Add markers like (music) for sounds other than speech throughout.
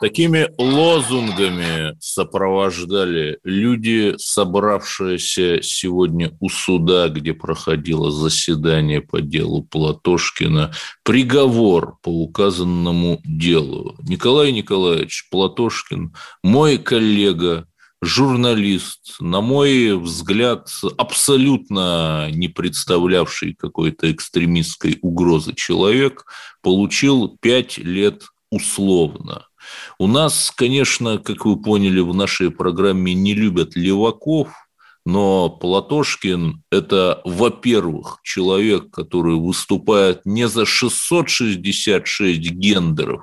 Такими лозунгами сопровождали люди, собравшиеся сегодня у суда, где проходило заседание по делу Платошкина, приговор по указанному делу. Николай Николаевич Платошкин, мой коллега, журналист, на мой взгляд, абсолютно не представлявший какой-то экстремистской угрозы человек, получил пять лет условно. У нас, конечно, как вы поняли, в нашей программе не любят леваков, но Платошкин – это, во-первых, человек, который выступает не за 666 гендеров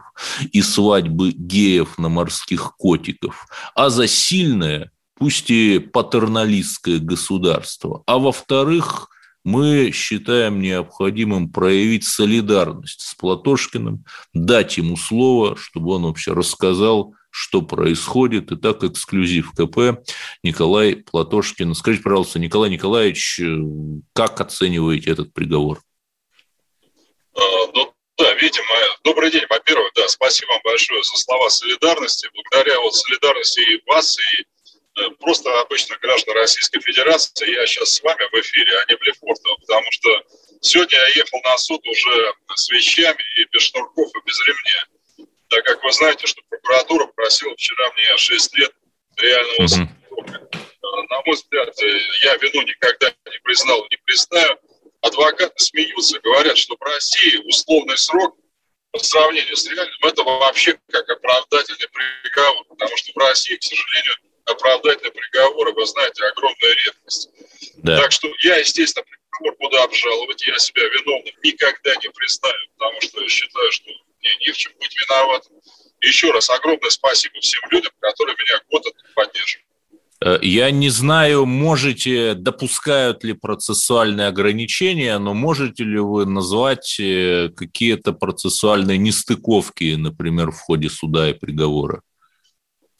и свадьбы геев на морских котиков, а за сильное, пусть и патерналистское государство. А во-вторых, мы считаем необходимым проявить солидарность с Платошкиным, дать ему слово, чтобы он вообще рассказал, что происходит. Итак, эксклюзив КП Николай Платошкин. Скажите, пожалуйста, Николай Николаевич, как оцениваете этот приговор? А, ну, да, видимо, добрый день, во-первых, да, спасибо вам большое за слова солидарности. Благодаря вот солидарности и вас, и просто обычно граждан Российской Федерации, я сейчас с вами в эфире, а не в Лефортово, потому что сегодня я ехал на суд уже с вещами и без шнурков, и без ремня. Так как вы знаете, что прокуратура просила вчера мне 6 лет реального срока. На мой взгляд, э, я вину никогда не признал и не признаю. Адвокаты смеются, говорят, что в России условный срок по сравнению с реальным, это вообще как оправдательный приговор, потому что в России, к сожалению, оправдательные приговоры, вы знаете, огромная редкость. Да. Так что я, естественно, приговор буду обжаловать. Я себя виновным никогда не признаю, потому что я считаю, что мне не в чем быть виноватым. Еще раз огромное спасибо всем людям, которые меня год поддерживают. Э, я не знаю, можете, допускают ли процессуальные ограничения, но можете ли вы назвать э, какие-то процессуальные нестыковки, например, в ходе суда и приговора?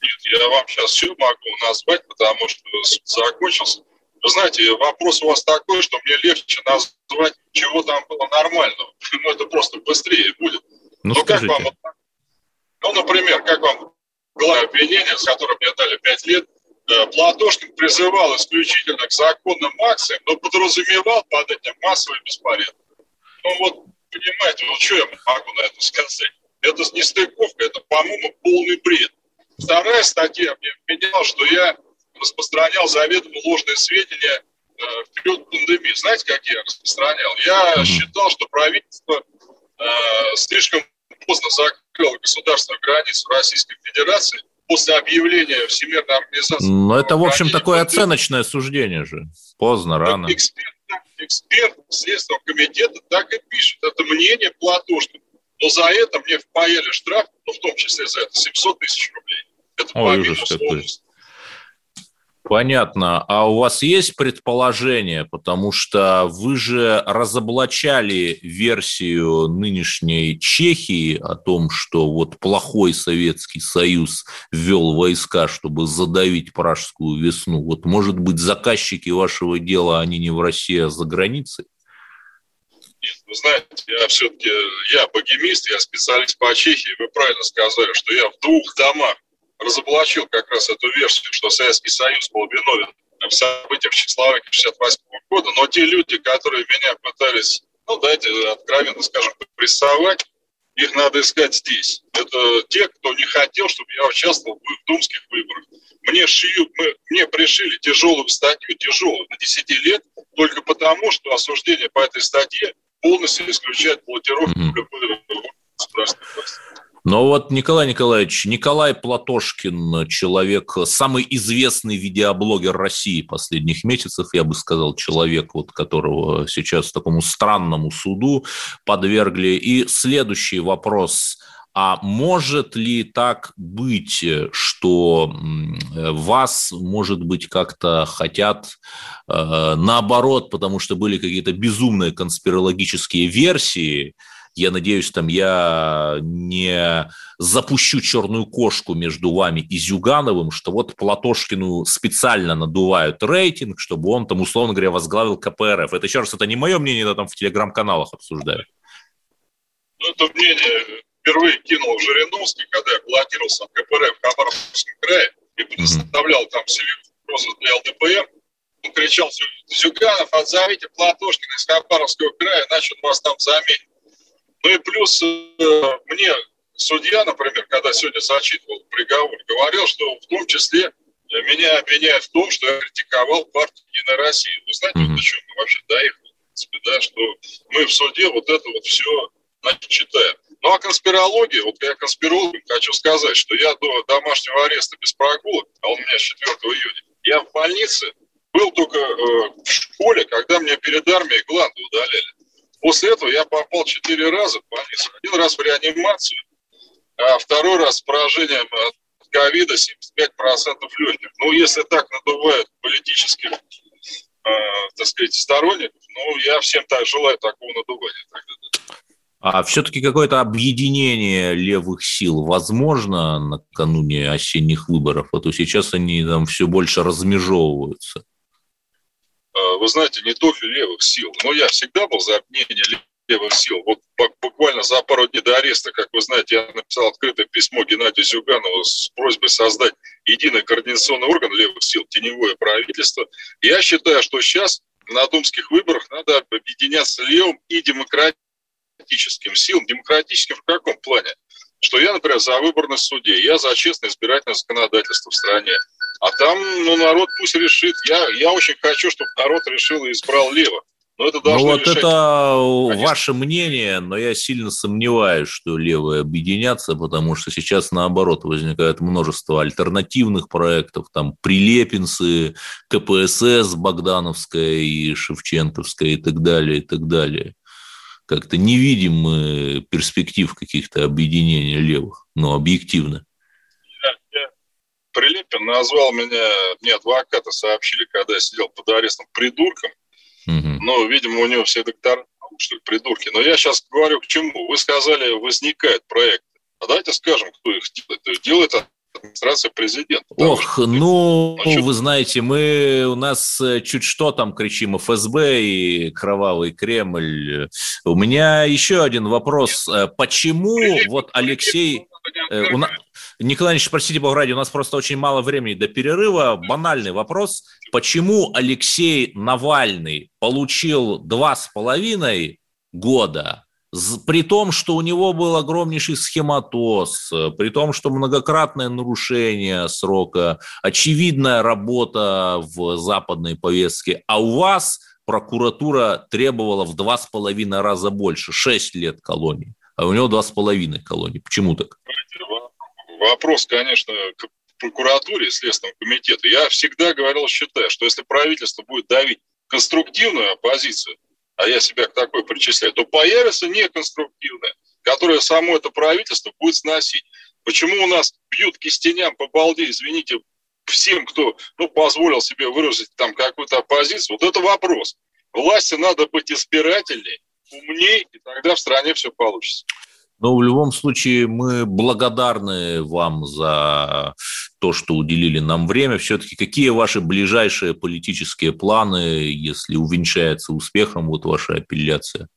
Нет, я вам сейчас все могу назвать, потому что суд закончился. Вы знаете, вопрос у вас такой, что мне легче назвать, чего там было нормального. (laughs) Ну, это просто быстрее будет. Ну, ну как вам, ну, например, как вам главное обвинение, с которым мне дали 5 лет, э, Платошкин призывал исключительно к законным акциям, но подразумевал под этим массовый беспорядок. Ну вот, понимаете, вот что я могу на это сказать? Это не стыковка, это, по-моему, полный бред. Вторая статья мне вменяла, что я распространял заведомо ложные сведения э, в период пандемии. Знаете, как я распространял? Я mm-hmm. считал, что правительство э, слишком поздно закрыло государственную границу Российской Федерации после объявления Всемирной организации. Но это, в общем, такое пандемии. оценочное суждение же. Поздно, рано. Эксперт, эксперт Следственного комитета так и пишет. Это мнение Платошкина. Но за это мне впаяли штраф, ну, в том числе за это, 700 тысяч рублей. Это Ой, ужас какой. Понятно. А у вас есть предположение, потому что вы же разоблачали версию нынешней Чехии о том, что вот плохой Советский Союз ввел войска, чтобы задавить пражскую весну. Вот, может быть, заказчики вашего дела, они не в России, а за границей? Нет, вы знаете, я все-таки, я богемист, я специалист по Чехии. Вы правильно сказали, что я в двух домах разоблачил как раз эту версию, что Советский Союз был виновен в событиях в Чехословакии 68 года, но те люди, которые меня пытались, ну, дайте откровенно скажем, прессовать, их надо искать здесь. Это те, кто не хотел, чтобы я участвовал в думских выборах. Мне шьют, мы, мне пришили тяжелую статью, тяжелую, на 10 лет, только потому, что осуждение по этой статье полностью исключает баллотировку mm-hmm. власти. Но вот Николай Николаевич, Николай Платошкин, человек, самый известный видеоблогер России последних месяцев, я бы сказал, человек, вот, которого сейчас такому странному суду подвергли. И следующий вопрос. А может ли так быть, что вас, может быть, как-то хотят э, наоборот, потому что были какие-то безумные конспирологические версии, я надеюсь, там я не запущу черную кошку между вами и Зюгановым, что вот Платошкину специально надувают рейтинг, чтобы он там, условно говоря, возглавил КПРФ. Это еще раз, это не мое мнение, это там в телеграм-каналах обсуждают. Ну, это мнение впервые кинул Жириновский, когда я баллотировался в КПРФ в Хабаровском крае и представлял там угрозу для ЛДПР. Он кричал, Зюганов, отзовите Платошкина из Хабаровского края, иначе он вас там заменит. Ну и плюс э, мне судья, например, когда сегодня зачитывал приговор, говорил, что в том числе меня обвиняют в том, что я критиковал партию Единая Россия. Вы знаете, mm-hmm. до чего мы вообще доехали, в принципе, да, что мы в суде вот это вот все значит, читаем. Ну, а конспирология, вот я конспиролог, хочу сказать, что я до домашнего ареста без прогулок, а он у меня с 4 июня, я в больнице был только э, в школе, когда мне перед армией гланды удаляли. После этого я попал четыре раза в больницу. Один раз в реанимацию, а второй раз с поражением от ковида 75% легких. Ну, если так надувают политических, э, так сказать, сторонников, ну, я всем так желаю такого надувания. А все-таки какое-то объединение левых сил возможно накануне осенних выборов? А то сейчас они там все больше размежевываются. А, вы знаете, не только левых сил, но я всегда был за объединение левых сил. Вот буквально за пару дней до ареста, как вы знаете, я написал открытое письмо Геннадию Зюганову с просьбой создать единый координационный орган левых сил, теневое правительство. Я считаю, что сейчас на думских выборах надо объединяться левым и демократическим силам. Демократическим в каком плане? Что я, например, за выборность судей, я за честное избирательное законодательство в стране. А там, ну, народ пусть решит. Я, я очень хочу, чтобы народ решил и избрал лево. Но это должно ну, вот решать... это Конечно. ваше мнение, но я сильно сомневаюсь, что левые объединятся, потому что сейчас, наоборот, возникает множество альтернативных проектов, там Прилепинцы, КПСС, Богдановская и Шевченковская и так далее, и так далее. Как-то не видим мы перспектив каких-то объединений левых, но объективно. Прилепин назвал меня, мне адвокаты сообщили, когда я сидел под арестом, придурком. Угу. Но, видимо, у него все доктора, что ли, придурки. Но я сейчас говорю к чему. Вы сказали, возникает проект. А давайте скажем, кто их делает. Делает администрация президента. Ох, что, ну, ну вы знаете, мы у нас э, чуть что там кричим ФСБ и кровавый Кремль. У меня еще один вопрос. Э, почему Прилепин, вот Алексей... Прилепин, у нас, Николай Ильич, простите, бог ради, у нас просто очень мало времени до перерыва. Банальный вопрос. Почему Алексей Навальный получил два с половиной года, при том, что у него был огромнейший схематоз, при том, что многократное нарушение срока, очевидная работа в западной повестке, а у вас прокуратура требовала в два с половиной раза больше, шесть лет колонии, а у него два с половиной колонии. Почему так? Вопрос, конечно, к прокуратуре и Следственному комитету. Я всегда говорил, считаю, что если правительство будет давить конструктивную оппозицию, а я себя к такой причисляю, то появится неконструктивная, которая само это правительство будет сносить. Почему у нас бьют кистеням по балде, извините, всем, кто ну, позволил себе выразить там какую-то оппозицию, вот это вопрос. Власти надо быть избирательней, умней, и тогда в стране все получится. Но в любом случае мы благодарны вам за то, что уделили нам время. Все-таки какие ваши ближайшие политические планы, если увенчается успехом вот ваша апелляция?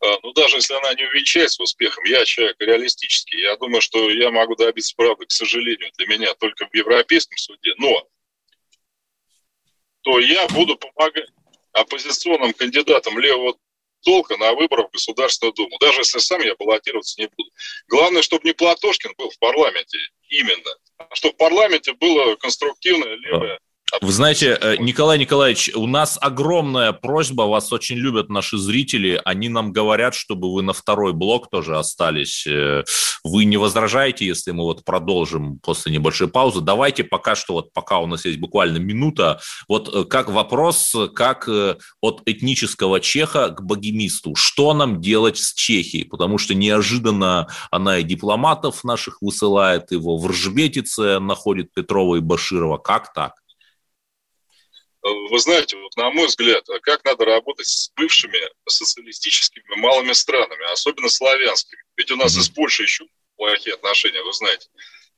А, ну, даже если она не увенчается успехом, я человек реалистический. Я думаю, что я могу добиться правды, к сожалению, для меня только в Европейском суде. Но то я буду помогать оппозиционным кандидатам левого толка на выборах в Государственную Думу, даже если сам я баллотироваться не буду. Главное, чтобы не Платошкин был в парламенте именно, а чтобы в парламенте было конструктивное левое Вы знаете, э, Николай Николаевич, у нас огромная просьба, вас очень любят наши зрители, они нам говорят, чтобы вы на второй блок тоже остались. Э, вы не возражаете, если мы вот продолжим после небольшой паузы? Давайте пока что, вот пока у нас есть буквально минута, вот э, как вопрос, как от этнического чеха к богемисту. Что нам делать с Чехией? Потому что неожиданно она и дипломатов наших высылает, его в Ржбетице находит Петрова и Баширова. Как так? Вы знаете, вот на мой взгляд, как надо работать с бывшими социалистическими малыми странами, особенно славянскими. Ведь у нас mm-hmm. и с Польшей еще плохие отношения, вы знаете.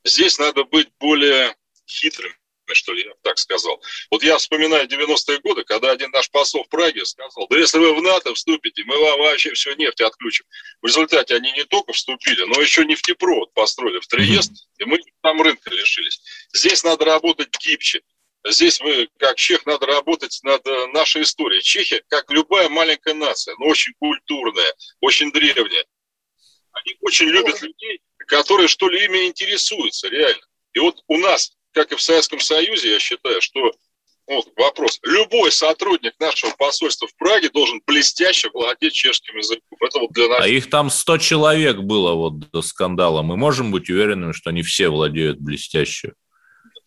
Здесь надо быть более хитрым, что ли, я так сказал. Вот я вспоминаю 90-е годы, когда один наш посол в Праге сказал, да если вы в НАТО вступите, мы вам вообще всю нефть отключим. В результате они не только вступили, но еще нефтепровод построили в Триест, mm-hmm. и мы там рынка лишились. Здесь надо работать гибче. Здесь мы, как чех, надо работать над э, нашей историей. Чехия, как любая маленькая нация, но очень культурная, очень древняя. Они очень любят людей, которые что ли ими интересуются, реально. И вот у нас, как и в Советском Союзе, я считаю, что вот вопрос. Любой сотрудник нашего посольства в Праге должен блестяще владеть чешским языком. Это вот для нас. А их там 100 человек было вот до скандала. Мы можем быть уверенными, что они все владеют блестяще?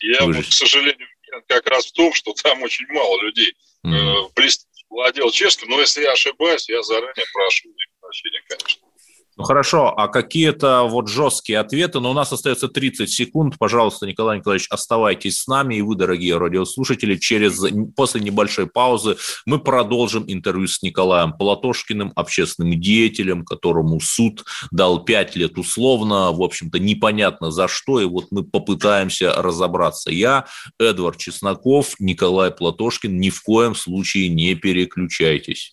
Я, вот, к сожалению, как раз в том, что там очень мало людей mm-hmm. владел чешским, но если я ошибаюсь, я заранее прошу прощения, конечно. Ну хорошо, а какие-то вот жесткие ответы, но у нас остается 30 секунд. Пожалуйста, Николай Николаевич, оставайтесь с нами, и вы, дорогие радиослушатели, через, после небольшой паузы мы продолжим интервью с Николаем Платошкиным, общественным деятелем, которому суд дал 5 лет условно, в общем-то, непонятно за что, и вот мы попытаемся разобраться. Я, Эдвард Чесноков, Николай Платошкин, ни в коем случае не переключайтесь.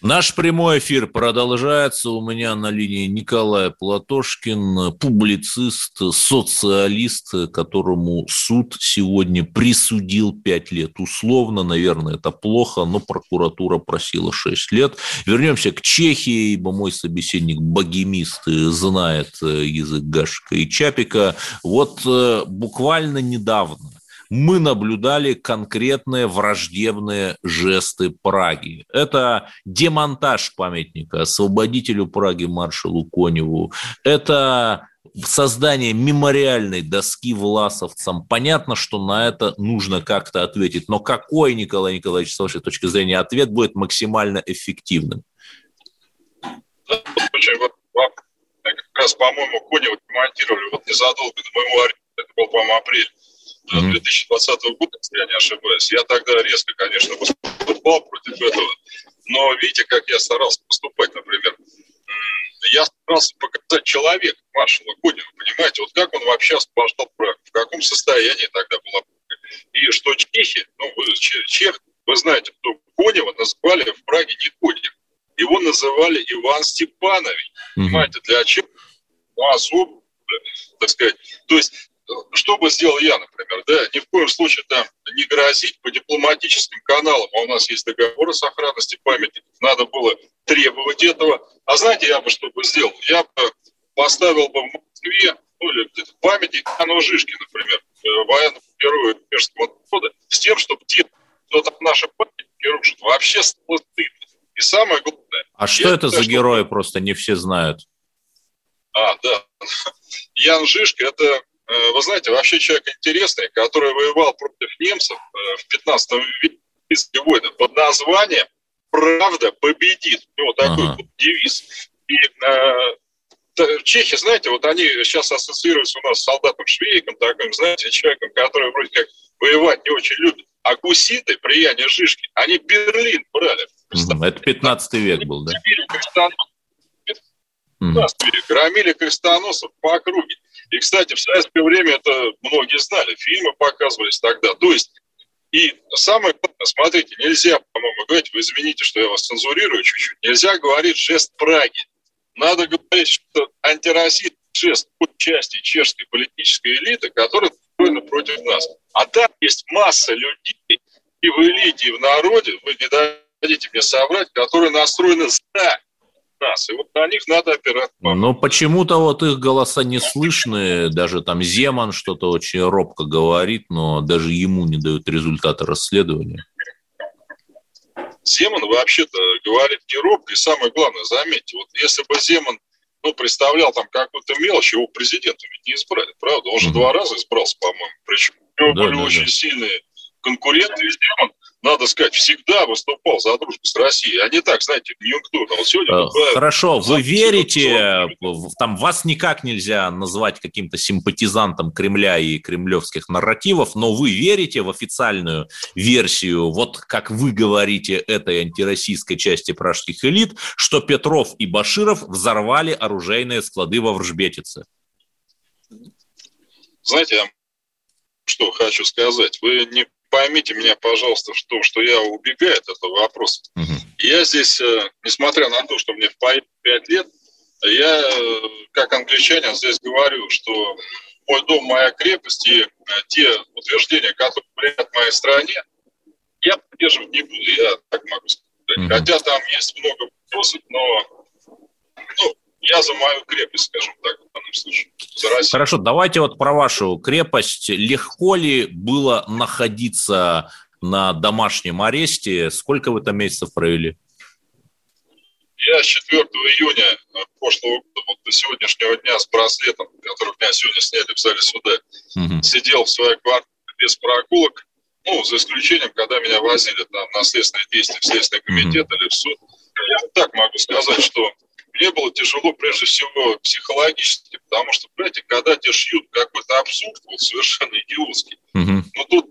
Наш прямой эфир продолжается. У меня на линии Николай Платошкин, публицист, социалист, которому суд сегодня присудил 5 лет условно. Наверное, это плохо, но прокуратура просила 6 лет. Вернемся к Чехии, ибо мой собеседник богемист знает язык Гашика и Чапика. Вот э, буквально недавно мы наблюдали конкретные враждебные жесты Праги. Это демонтаж памятника освободителю Праги маршалу Коневу. Это создание мемориальной доски власовцам. Понятно, что на это нужно как-то ответить. Но какой, Николай Николаевич, с вашей точки зрения, ответ будет максимально эффективным? Как раз, по-моему, Конева демонтировали вот незадолго до моего ареста. Это был, по-моему, апрель 2020 года, если я не ошибаюсь. Я тогда резко, конечно, выступал против этого. Но видите, как я старался поступать, например. Я старался показать человека маршала Конева, понимаете, вот как он вообще освобождал Прагу, в каком состоянии тогда была И что чехи, ну, вы, чех, вы знаете, что Конева называли в Праге не Конев, его называли Иван Степанович, понимаете, для чего? Ну, особо, так сказать. То есть что бы сделал я, например, да, ни в коем случае там не грозить по дипломатическим каналам, а у нас есть договоры с охранностью памятников, надо было требовать этого. А знаете, я бы что бы сделал? Я бы поставил бы в Москве, ну, или где-то памятник Ану Жишки, например, э, военному герою Пежского народа, с тем, чтобы те, кто там наши памятники рушит, вообще стало стыдно. И самое главное... А что это за герои, просто не все знают? А, да. (laughs) Ян Жишка – это, вы знаете, вообще человек интересный, который воевал против немцев э, в 15 веке войны под названием «Правда победит». У него такой ага. девиз. И э, чехи, знаете, вот они сейчас ассоциируются у нас с солдатом Швейком, таким, знаете, человеком, который вроде как воевать не очень любит. А гуситы при Яне Жишке, они Берлин брали. Это 15 век был, да? 15 век. Громили крестоносов по округе. И, кстати, в советское время это многие знали. Фильмы показывались тогда. То есть и самое главное, смотрите, нельзя, по-моему, говорить, вы извините, что я вас цензурирую чуть-чуть, нельзя говорить жест Праги. Надо говорить, что антироссийский жест части чешской политической элиты, которая настроена против нас. А там есть масса людей и в элите, и в народе, вы не дадите мне соврать, которые настроены за нас. И вот на них надо опираться. Но почему-то вот их голоса не слышны. Даже там Земан что-то очень робко говорит, но даже ему не дают результаты расследования. Земан вообще-то говорит не робко. И самое главное, заметьте, вот если бы Земан ну, представлял там какую-то мелочь, его президентом ведь не избрали, правда? Он же mm-hmm. два раза избрался, по-моему. Причем у него да, были да, очень да. сильные конкуренты, и Земан надо сказать, всегда выступал за дружбу с Россией, а не так, знаете, конъюнктурно. Вот сегодня э, Хорошо, вы верите, там вас никак нельзя назвать каким-то симпатизантом Кремля и кремлевских нарративов, но вы верите в официальную версию, вот как вы говорите, этой антироссийской части пражских элит, что Петров и Баширов взорвали оружейные склады во Вржбетице? Знаете, я что хочу сказать. Вы не поймите меня, пожалуйста, что, что я убегаю от этого вопроса. Угу. Я здесь, э, несмотря на то, что мне в 5 лет, я, э, как англичанин, здесь говорю, что мой дом, моя крепость и э, те утверждения, которые влияют в моей стране, я поддерживать не буду, я так могу сказать. Угу. Хотя там есть много вопросов, но ну, я за мою крепость, скажем так, в данном случае. Хорошо, давайте вот про вашу крепость. Легко ли было находиться на домашнем аресте? Сколько вы там месяцев провели? Я с 4 июня прошлого года вот до сегодняшнего дня с браслетом, который меня сегодня сняли в зале суда, угу. сидел в своей квартире без прогулок, ну, за исключением, когда меня возили там на следственные действия в Следственный комитет угу. или в суд. Я так могу сказать, что мне было тяжело прежде всего психологически, потому что, понимаете, когда тебе шьют какой-то абсурд, вот совершенно идиотский, угу. ну тут,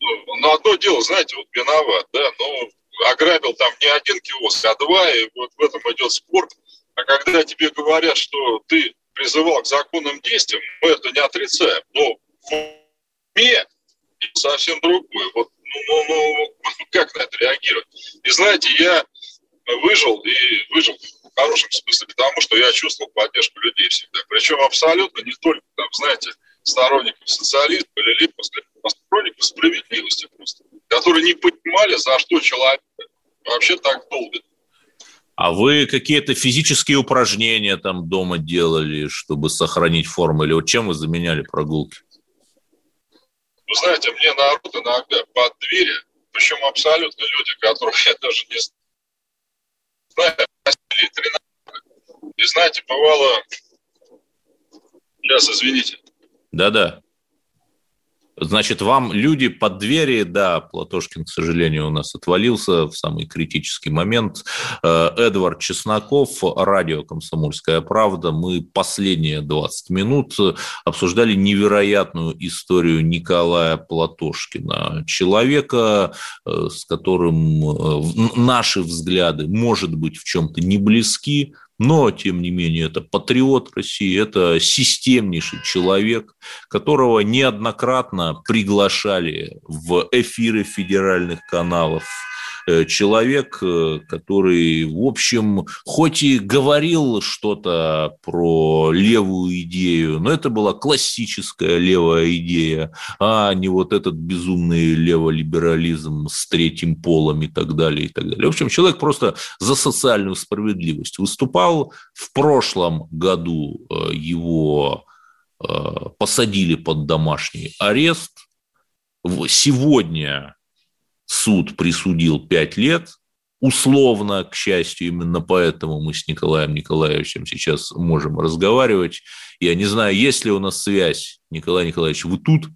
ну, одно дело, знаете, вот виноват, да, но ограбил там не один киоск, а два, и вот в этом идет спорт. А когда тебе говорят, что ты призывал к законным действиям, мы это не отрицаем, но в уме совсем другое. Вот, ну, ну, ну, (laughs) как на это реагировать? И знаете, я выжил и выжил хорошем смысле, потому что я чувствовал поддержку людей всегда. Причем абсолютно не только, там, знаете, сторонников социализма или либо а сторонников справедливости просто, которые не понимали, за что человек вообще так долбит. А вы какие-то физические упражнения там дома делали, чтобы сохранить форму? Или вот чем вы заменяли прогулки? Вы знаете, мне народ иногда под двери, причем абсолютно люди, которых я даже не и знаете, бывало... Сейчас, извините. Да-да. Значит, вам люди под двери, да, Платошкин, к сожалению, у нас отвалился в самый критический момент. Э, Эдвард Чесноков, радио «Комсомольская правда». Мы последние 20 минут обсуждали невероятную историю Николая Платошкина. Человека, э, с которым э, наши взгляды, может быть, в чем-то не близки, но, тем не менее, это патриот России, это системнейший человек, которого неоднократно приглашали в эфиры федеральных каналов, человек, э, который, в общем, хоть и говорил что-то про левую идею, но это была классическая левая идея, а не вот этот безумный леволиберализм с третьим полом и так далее, и так далее. В общем, человек просто за социальную справедливость выступал. В прошлом году э, его посадили под домашний арест. Сегодня суд присудил 5 лет, условно, к счастью, именно поэтому мы с Николаем Николаевичем сейчас можем разговаривать. Я не знаю, есть ли у нас связь, Николай Николаевич, вы тут?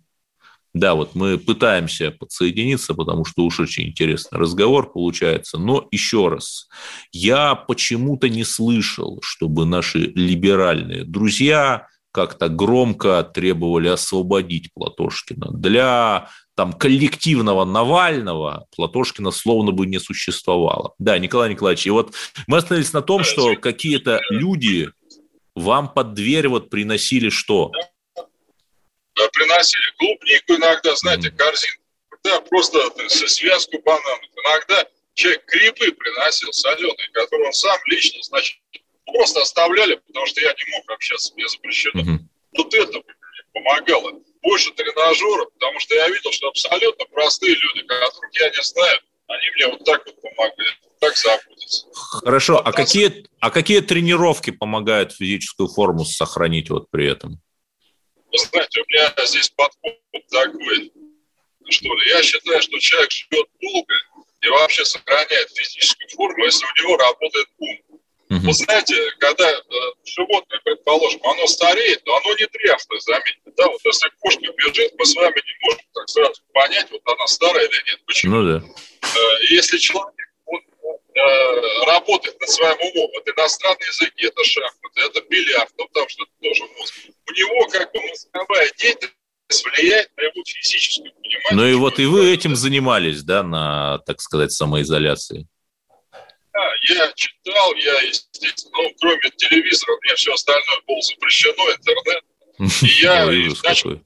Да, вот мы пытаемся подсоединиться, потому что уж очень интересный разговор получается. Но еще раз, я почему-то не слышал, чтобы наши либеральные друзья как-то громко требовали освободить Платошкина. Для там, коллективного Навального Платошкина словно бы не существовало. Да, Николай Николаевич, и вот мы остановились на том, что какие-то люди вам под дверь вот приносили что? приносили клубнику иногда, знаете, корзинку, да, просто связку бананов. Иногда человек грибы приносил соленые, которые он сам лично, значит, просто оставляли, потому что я не мог общаться без запрещено. Угу. Вот это помогало. Больше тренажеров, потому что я видел, что абсолютно простые люди, которых я не знаю, они мне вот так вот помогают, так заботятся. Хорошо, а какие, а какие тренировки помогают физическую форму сохранить вот при этом? Вы знаете, у меня здесь подход такой, что ли. Я считаю, что человек живет долго и вообще сохраняет физическую форму, если у него работает ум. Угу. Вы знаете, когда э, животное, предположим, оно стареет, но оно не дряхлое, заметьте. Да, вот если кошка бежит, мы с вами не можем так сразу понять, вот она старая или нет. Почему? Ну да. Э, если человек он, э, работает над своим умом, это иностранный язык, это шахматы, это бильярд, ну там что-то тоже мозг у него как бы мозговая деятельность влияет на его физическую понимание. Ну и вот и вы этим занимались, да, на, так сказать, самоизоляции? Я читал, я, естественно, ну, кроме телевизора, мне все остальное было запрещено, интернет. (laughs) И я начал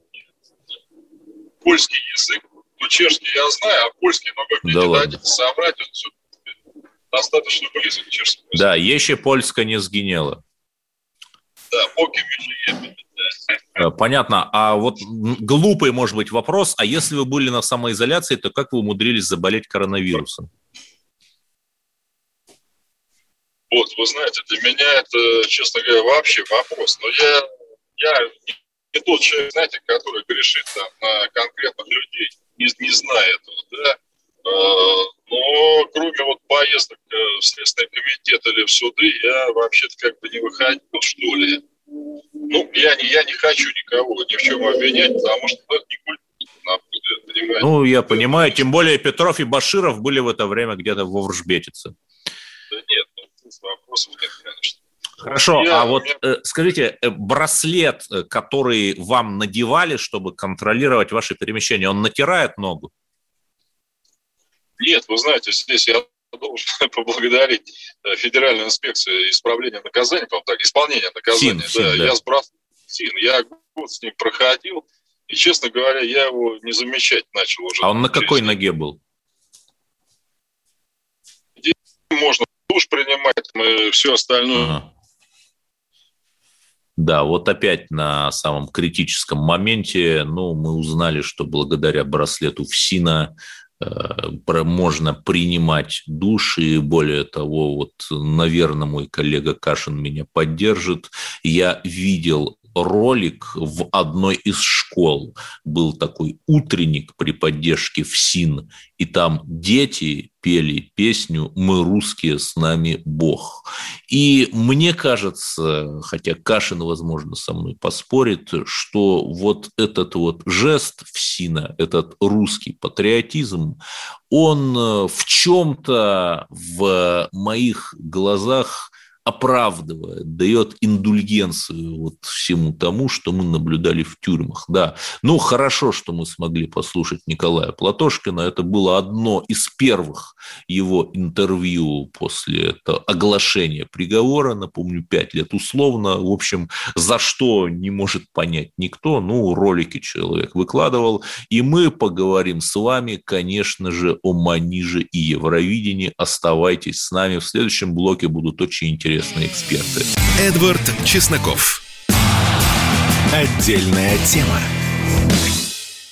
польский язык, ну, чешский я знаю, а польский могу мне да не собрать, он все достаточно близок к чешскому. Да, еще польска не сгинела. Да, поки Э, понятно. А вот глупый, может быть, вопрос. А если вы были на самоизоляции, то как вы умудрились заболеть коронавирусом? Вот, вы знаете, для меня это, честно говоря, вообще вопрос. Но я, я не тот человек, знаете, который грешит там на конкретных людей, не, не зная этого, да. Э, но кроме вот поездок э, в Следственный комитет или в суды, я вообще-то как бы не выходил, что ли. Ну, я не, я не хочу никого ни в чем обвинять, потому что это не культура. Ну, я понимаю, тем более Петров и Баширов были в это время где-то во Вржбетице. Да нет, ну, вопросов нет, конечно. Хорошо, я, а вот я... скажите, э, браслет, э, который вам надевали, чтобы контролировать ваши перемещения, он натирает ногу? Нет, вы знаете, здесь я должен (laughs) поблагодарить э, Федеральную инспекцию исправления наказания, по так, исполнения наказания. ФИН, да, ФИН, да. Я сбрасывал ФИН, я год с ним проходил, и, честно говоря, я его не замечать начал уже. А он на какой жизни. ноге был? Здесь можно душ принимать, мы все остальное. Ага. Да, вот опять на самом критическом моменте, ну, мы узнали, что благодаря браслету ФСИНа Э, можно принимать душ, и более того, вот, наверное, мой коллега Кашин меня поддержит. Я видел ролик в одной из школ. Был такой утренник при поддержке ФСИН, и там дети пели песню «Мы русские, с нами Бог». И мне кажется, хотя Кашин, возможно, со мной поспорит, что вот этот вот жест ФСИНа, этот русский патриотизм, он в чем-то в моих глазах – оправдывает, дает индульгенцию вот всему тому, что мы наблюдали в тюрьмах. Да, ну хорошо, что мы смогли послушать Николая Платошкина. Это было одно из первых его интервью после этого оглашения приговора. Напомню, пять лет условно. В общем, за что не может понять никто. Ну, ролики человек выкладывал. И мы поговорим с вами, конечно же, о Маниже и Евровидении. Оставайтесь с нами. В следующем блоке будут очень интересные интересные эксперты. Эдвард Чесноков. Отдельная тема.